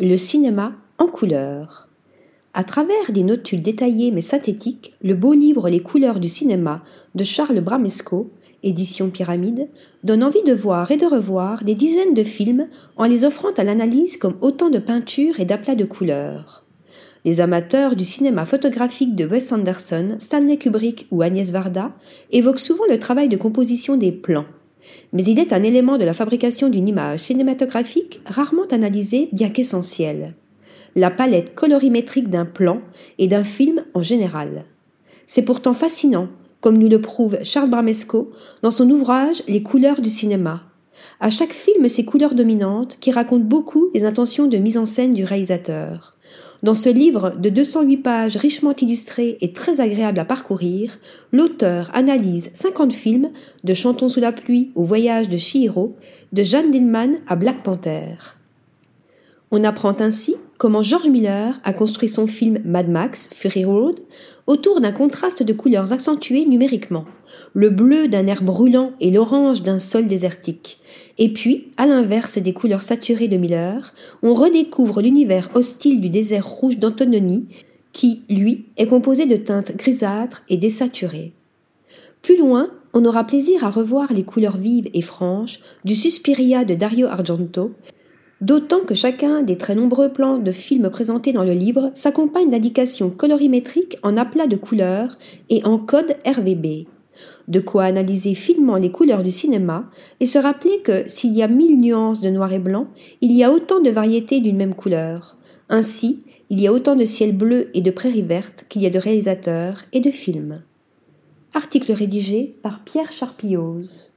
Le cinéma en couleur. À travers des notules détaillées mais synthétiques, le beau livre Les couleurs du cinéma de Charles Bramesco, édition Pyramide, donne envie de voir et de revoir des dizaines de films en les offrant à l'analyse comme autant de peintures et d'aplats de couleurs. Les amateurs du cinéma photographique de Wes Anderson, Stanley Kubrick ou Agnès Varda évoquent souvent le travail de composition des plans. Mais il est un élément de la fabrication d'une image cinématographique rarement analysé bien qu'essentiel. La palette colorimétrique d'un plan et d'un film en général. C'est pourtant fascinant, comme nous le prouve Charles Bramesco dans son ouvrage Les couleurs du cinéma. À chaque film, ses couleurs dominantes qui racontent beaucoup les intentions de mise en scène du réalisateur. Dans ce livre de 208 pages richement illustré et très agréable à parcourir, l'auteur analyse 50 films, de Chantons sous la pluie au voyage de Chihiro, de Jeanne Dillman à Black Panther. On apprend ainsi comment George Miller a construit son film Mad Max Fury Road autour d'un contraste de couleurs accentuées numériquement, le bleu d'un air brûlant et l'orange d'un sol désertique. Et puis, à l'inverse des couleurs saturées de Miller, on redécouvre l'univers hostile du désert rouge d'Antononi, qui, lui, est composé de teintes grisâtres et désaturées. Plus loin, on aura plaisir à revoir les couleurs vives et franches du Suspiria de Dario Argento, D'autant que chacun des très nombreux plans de films présentés dans le livre s'accompagne d'indications colorimétriques en aplats de couleurs et en code RVB. De quoi analyser finement les couleurs du cinéma et se rappeler que s'il y a mille nuances de noir et blanc, il y a autant de variétés d'une même couleur. Ainsi, il y a autant de ciel bleu et de prairies vertes qu'il y a de réalisateurs et de films. Article rédigé par Pierre Charpillose.